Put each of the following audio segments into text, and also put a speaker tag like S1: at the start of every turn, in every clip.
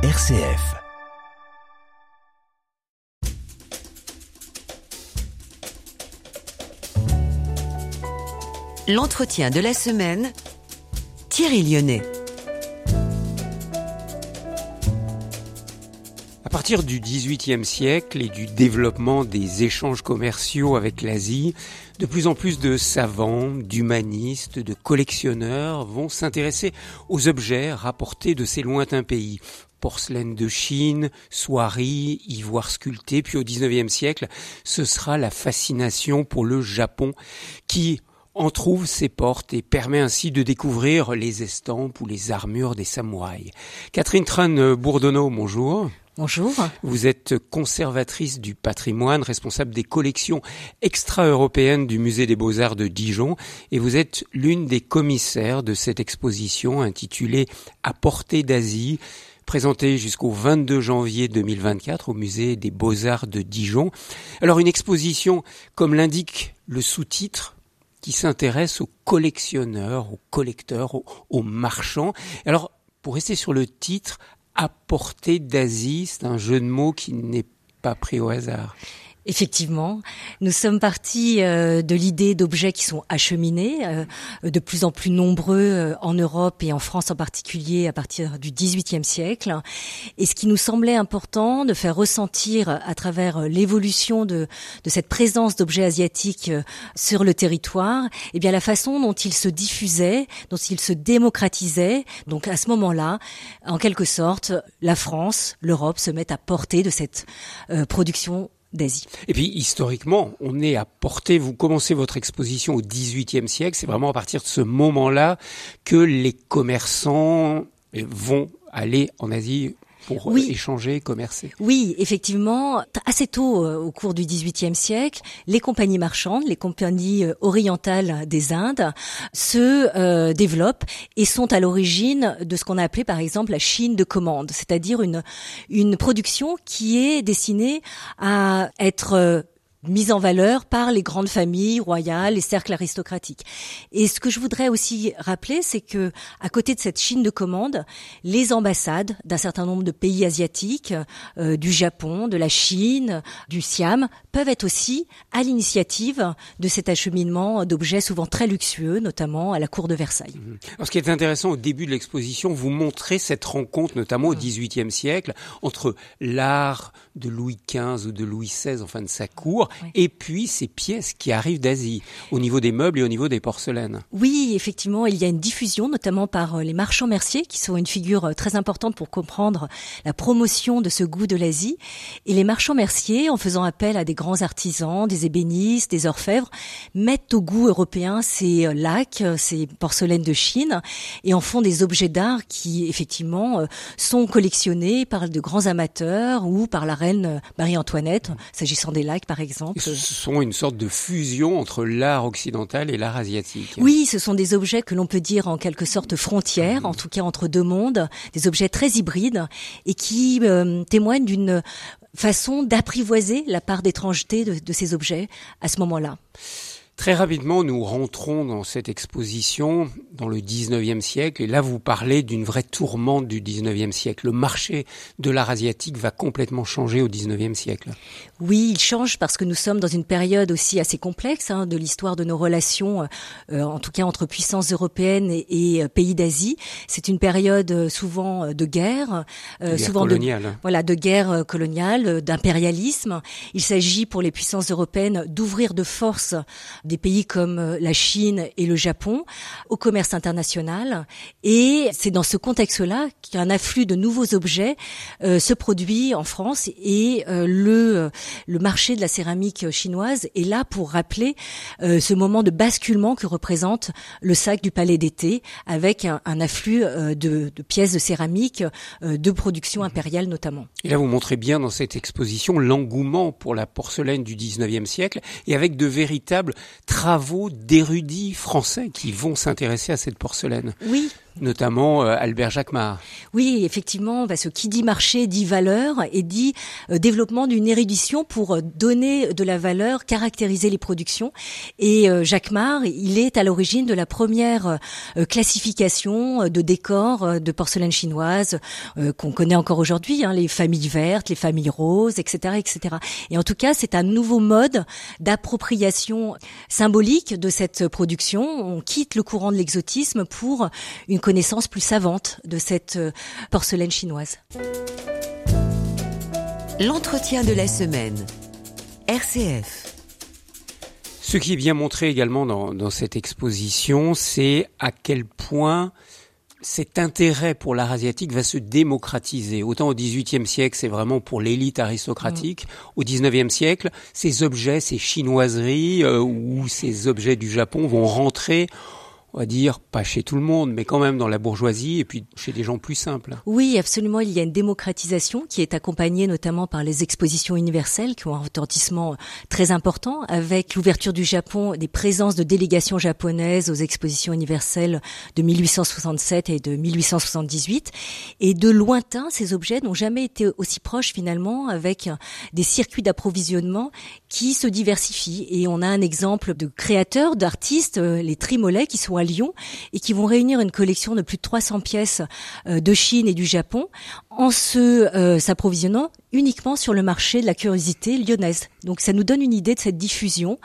S1: RCF. L'entretien de la semaine, Thierry Lyonnais.
S2: À partir du XVIIIe siècle et du développement des échanges commerciaux avec l'Asie, de plus en plus de savants, d'humanistes, de collectionneurs vont s'intéresser aux objets rapportés de ces lointains pays. Porcelaine de Chine, soierie, ivoire sculpté, puis au XIXe siècle, ce sera la fascination pour le Japon qui en trouve ses portes et permet ainsi de découvrir les estampes ou les armures des samouraïs. Catherine Tran Bourdonneau, bonjour.
S3: Bonjour.
S2: Vous êtes conservatrice du patrimoine, responsable des collections extra-européennes du Musée des Beaux-Arts de Dijon et vous êtes l'une des commissaires de cette exposition intitulée À portée d'Asie, présentée jusqu'au 22 janvier 2024 au Musée des Beaux-Arts de Dijon. Alors une exposition, comme l'indique le sous-titre, qui s'intéresse aux collectionneurs, aux collecteurs, aux, aux marchands. Alors, pour rester sur le titre, à portée d'Asie, c'est un jeu de mots qui n'est pas pris au hasard.
S3: Effectivement, nous sommes partis euh, de l'idée d'objets qui sont acheminés, euh, de plus en plus nombreux euh, en Europe et en France en particulier à partir du XVIIIe siècle. Et ce qui nous semblait important de faire ressentir à travers l'évolution de, de cette présence d'objets asiatiques sur le territoire, eh bien la façon dont ils se diffusaient, dont ils se démocratisaient. Donc à ce moment-là, en quelque sorte, la France, l'Europe se mettent à portée de cette production
S2: Et puis historiquement, on est à portée, vous commencez votre exposition au XVIIIe siècle, c'est vraiment à partir de ce moment-là que les commerçants vont aller en Asie pour oui. échanger, commercer.
S3: Oui, effectivement, assez tôt euh, au cours du XVIIIe siècle, les compagnies marchandes, les compagnies euh, orientales des Indes se euh, développent et sont à l'origine de ce qu'on a appelé par exemple la Chine de commande, c'est-à-dire une une production qui est destinée à être mise en valeur par les grandes familles royales, les cercles aristocratiques. Et ce que je voudrais aussi rappeler, c'est que à côté de cette Chine de commande, les ambassades d'un certain nombre de pays asiatiques, euh, du Japon, de la Chine, du Siam, peuvent être aussi à l'initiative de cet acheminement d'objets souvent très luxueux, notamment à la cour de Versailles.
S2: Mmh. Alors, ce qui est intéressant au début de l'exposition, vous montrez cette rencontre, notamment au mmh. XVIIIe siècle, entre l'art de Louis XV ou de Louis XVI, enfin de sa cour, oui. et puis ces pièces qui arrivent d'Asie, au niveau des meubles et au niveau des porcelaines.
S3: Oui, effectivement, il y a une diffusion, notamment par euh, les marchands merciers, qui sont une figure euh, très importante pour comprendre la promotion de ce goût de l'Asie. Et les marchands merciers, en faisant appel à des grands artisans, des ébénistes, des orfèvres, mettent au goût européen ces euh, lacs, ces porcelaines de Chine, et en font des objets d'art qui, effectivement, sont collectionnés par de grands amateurs ou par la reine Marie-Antoinette, s'agissant des lacs, par exemple exemple.
S2: Ce sont une sorte de fusion entre l'art occidental et l'art asiatique.
S3: Oui, ce sont des objets que l'on peut dire en quelque sorte frontières, mmh. en tout cas entre deux mondes, des objets très hybrides et qui euh, témoignent d'une façon d'apprivoiser la part d'étrangeté de, de ces objets à ce moment-là.
S2: Très rapidement, nous rentrons dans cette exposition dans le 19e siècle, et là vous parlez d'une vraie tourmente du 19e siècle. Le marché de l'art asiatique va complètement changer au 19e siècle.
S3: Oui, il change parce que nous sommes dans une période aussi assez complexe hein, de l'histoire de nos relations, euh, en tout cas entre puissances européennes et, et euh, pays d'Asie. C'est une période euh, souvent euh, de guerre,
S2: euh, guerre
S3: souvent
S2: coloniale.
S3: de voilà de guerre coloniale, d'impérialisme. Il s'agit pour les puissances européennes d'ouvrir de force des pays comme euh, la Chine et le Japon au commerce international. Et c'est dans ce contexte-là qu'un afflux de nouveaux objets euh, se produit en France et euh, le, le marché de la céramique chinoise est là pour rappeler euh, ce moment de basculement que représente le sac du Palais d'été avec un, un afflux de, de, pièces de céramique de production impériale notamment.
S2: Et là, vous montrez bien dans cette exposition l'engouement pour la porcelaine du 19e siècle et avec de véritables travaux d'érudits français qui vont s'intéresser à cette porcelaine.
S3: Oui,
S2: notamment euh, Albert Jacquemart.
S3: Oui, effectivement, parce que qui dit marché dit valeur et dit euh, développement d'une érudition pour euh, donner de la valeur, caractériser les productions. Et Jacquemart, il est à l'origine de la première classification de décors de porcelaine chinoise qu'on connaît encore aujourd'hui, hein, les familles vertes, les familles roses, etc., etc. Et en tout cas, c'est un nouveau mode d'appropriation symbolique de cette production. On quitte le courant de l'exotisme pour une connaissance plus savante de cette euh, porcelaine chinoise.
S1: L'entretien de la semaine. RCF.
S2: Ce qui est bien montré également dans, dans cette exposition, c'est à quel point cet intérêt pour l'art asiatique va se démocratiser. Autant au XVIIIe siècle, c'est vraiment pour l'élite aristocratique. Au XIXe siècle, ces objets, ces chinoiseries euh, ou ces objets du Japon vont rentrer on va dire, pas chez tout le monde, mais quand même dans la bourgeoisie et puis chez des gens plus simples.
S3: Oui, absolument. Il y a une démocratisation qui est accompagnée notamment par les expositions universelles qui ont un retentissement très important avec l'ouverture du Japon, des présences de délégations japonaises aux expositions universelles de 1867 et de 1878. Et de lointain, ces objets n'ont jamais été aussi proches finalement avec des circuits d'approvisionnement qui se diversifient. Et on a un exemple de créateurs, d'artistes, les Trimolets, qui sont à Lyon et qui vont réunir une collection de plus de 300 pièces euh, de Chine et du Japon en se euh, s'approvisionnant uniquement sur le marché de la curiosité lyonnaise. Donc ça nous donne une idée de cette diffusion.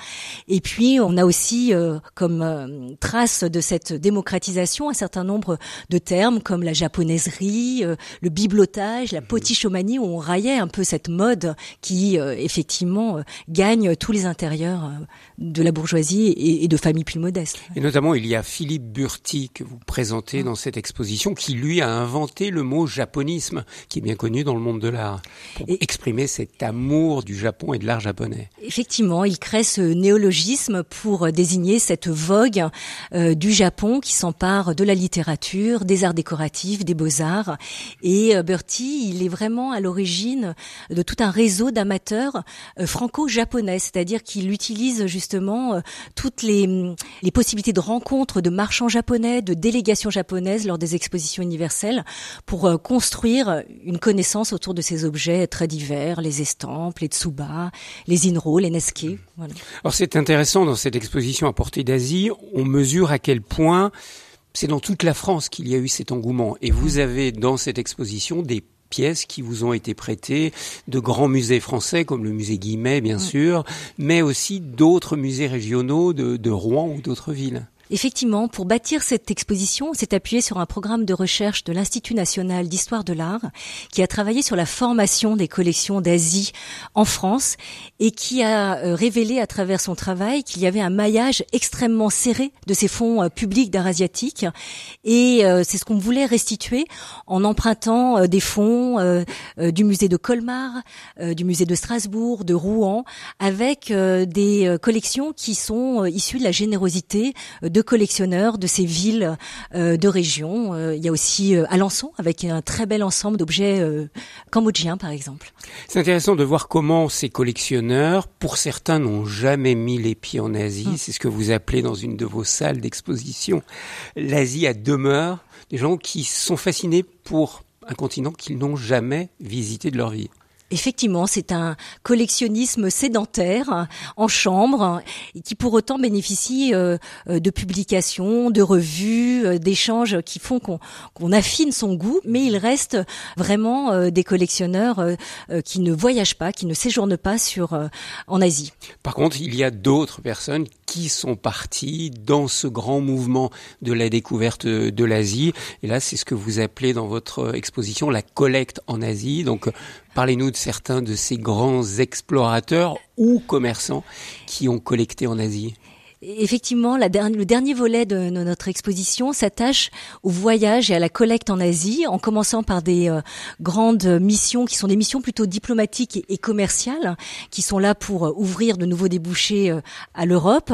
S3: Et puis on a aussi euh, comme trace de cette démocratisation un certain nombre de termes comme la japonaiserie, le biblotage, la potichomanie où on raillait un peu cette mode qui effectivement gagne tous les intérieurs de la bourgeoisie et, et de familles plus modestes.
S2: Et notamment il y a Philippe Burti que vous présentez mm. dans cette exposition, qui lui a inventé le mot japonisme, qui est bien connu dans le monde de l'art, pour exprimer cet amour du Japon et de l'art
S3: Effectivement, il crée ce néologisme pour désigner cette vogue euh, du Japon qui s'empare de la littérature, des arts décoratifs, des beaux-arts. Et euh, Burti, il est vraiment à l'origine de tout un réseau d'amateurs euh, franco-japonais, c'est-à-dire qu'il utilise justement toutes les, possibilités de rencontre de marchands japonais, de délégations japonaises lors des expositions universelles pour construire une connaissance autour de ces objets très divers, les estampes, les tsuba, les inro, les neske.
S2: Alors c'est intéressant dans cette exposition à portée d'Asie, on mesure à quel point c'est dans toute la France qu'il y a eu cet engouement. Et vous avez dans cette exposition des pièces qui vous ont été prêtées de grands musées français comme le musée Guimet bien sûr, mais aussi d'autres musées régionaux de Rouen ou d'autres villes.
S3: Effectivement, pour bâtir cette exposition, on s'est appuyé sur un programme de recherche de l'Institut national d'histoire de l'art qui a travaillé sur la formation des collections d'Asie en France et qui a euh, révélé à travers son travail qu'il y avait un maillage extrêmement serré de ces fonds euh, publics d'art asiatique et euh, c'est ce qu'on voulait restituer en empruntant des fonds du musée de Colmar, du musée de Strasbourg, de Rouen avec des collections qui sont issues de la générosité de collectionneurs de ces villes euh, de région. Euh, il y a aussi euh, Alençon avec un très bel ensemble d'objets cambodgiens par exemple.
S2: C'est intéressant de voir comment ces collectionneurs, pour certains, n'ont jamais mis les pieds en Asie. Hum. C'est ce que vous appelez dans une de vos salles d'exposition l'Asie à demeure. Des gens qui sont fascinés pour un continent qu'ils n'ont jamais visité de leur vie.
S3: Effectivement, c'est un collectionnisme sédentaire en chambre qui pour autant bénéficie euh, euh, de publications, de revues, euh, d'échanges qui font qu'on affine son goût, mais il reste vraiment des collectionneurs qui ne voyagent pas, qui ne séjournent pas sur en Asie.
S2: Par contre, il y a d'autres personnes qui sont partis dans ce grand mouvement de la découverte de l'Asie. Et là, c'est ce que vous appelez dans votre exposition la collecte en Asie. Parlez-nous de certains de ces grands explorateurs ou commerçants qui ont collecté en Asie.
S3: Effectivement, le dernier volet de, notre exposition s'attache au voyage et à la collecte en Asie, en commençant par des euh, grandes missions qui sont des missions plutôt diplomatiques et, commerciales, qui sont là pour euh, ouvrir de nouveaux débouchés euh, à l'Europe.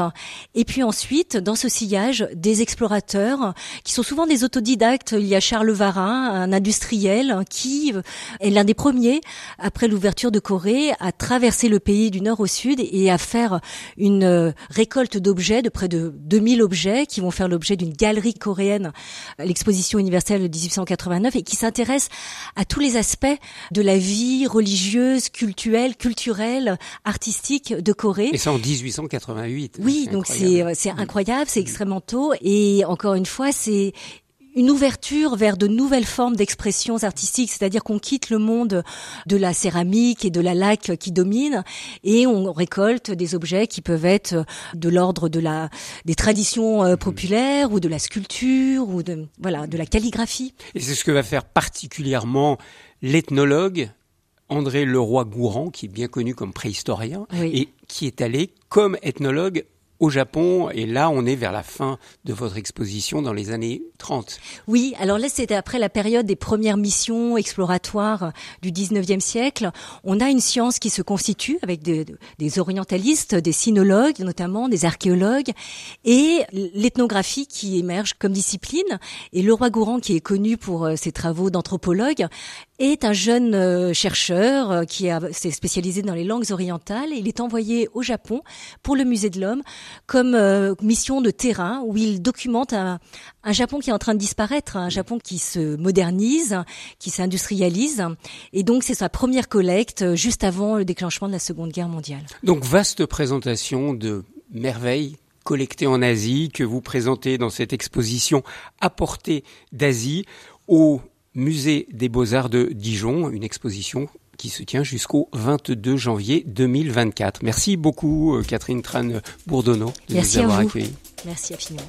S3: Et puis ensuite, dans ce sillage, des explorateurs qui sont souvent des autodidactes. Il y a Charles Varin, un industriel, qui est l'un des premiers, après l'ouverture de Corée, à traverser le pays du nord au sud et à faire une récolte d'objets d'objets, de près de 2000 objets qui vont faire l'objet d'une galerie coréenne, l'exposition universelle de 1889, et qui s'intéresse à tous les aspects de la vie religieuse, culturelle, culturelle, artistique de Corée.
S2: Et c'est en 1888.
S3: Oui, donc c'est c'est incroyable, c'est extrêmement tôt, et encore une fois, c'est une ouverture vers de nouvelles formes d'expressions artistiques, c'est-à-dire qu'on quitte le monde de la céramique et de la laque qui domine et on récolte des objets qui peuvent être de l'ordre de la des traditions euh, populaires ou de la sculpture ou de voilà, de la calligraphie.
S2: Et c'est ce que va faire particulièrement l'ethnologue André Leroy-Gourand, qui est bien connu comme préhistorien, et qui est allé comme ethnologue au Japon. Et là, on est vers la fin de votre exposition dans les années 30.
S3: Oui, alors là, c'était après la période des premières missions exploratoires du 19e siècle. On a une science qui se constitue avec des, des orientalistes, des sinologues notamment, des archéologues, et l'ethnographie qui émerge comme discipline. Et le roi Gourand, qui est connu pour euh, ses travaux d'anthropologue, est un jeune euh, chercheur euh, qui s'est spécialisé dans les langues orientales. Il est envoyé au Japon pour le musée de l'homme comme euh, mission de terrain où il documente un, un, Japon qui est en train de disparaître, un Japon qui se modernise, qui s'industrialise. Et donc c'est sa première collecte juste avant le déclenchement de la Seconde Guerre mondiale.
S2: Donc vaste présentation de merveilles collectées en Asie que vous présentez dans cette exposition apportée d'Asie au Musée des Beaux-Arts de Dijon, une exposition qui se tient jusqu'au 22 janvier 2024. Merci beaucoup euh, Catherine Tran Bourdonneau
S3: de Merci nous avoir accueillis. Merci infiniment.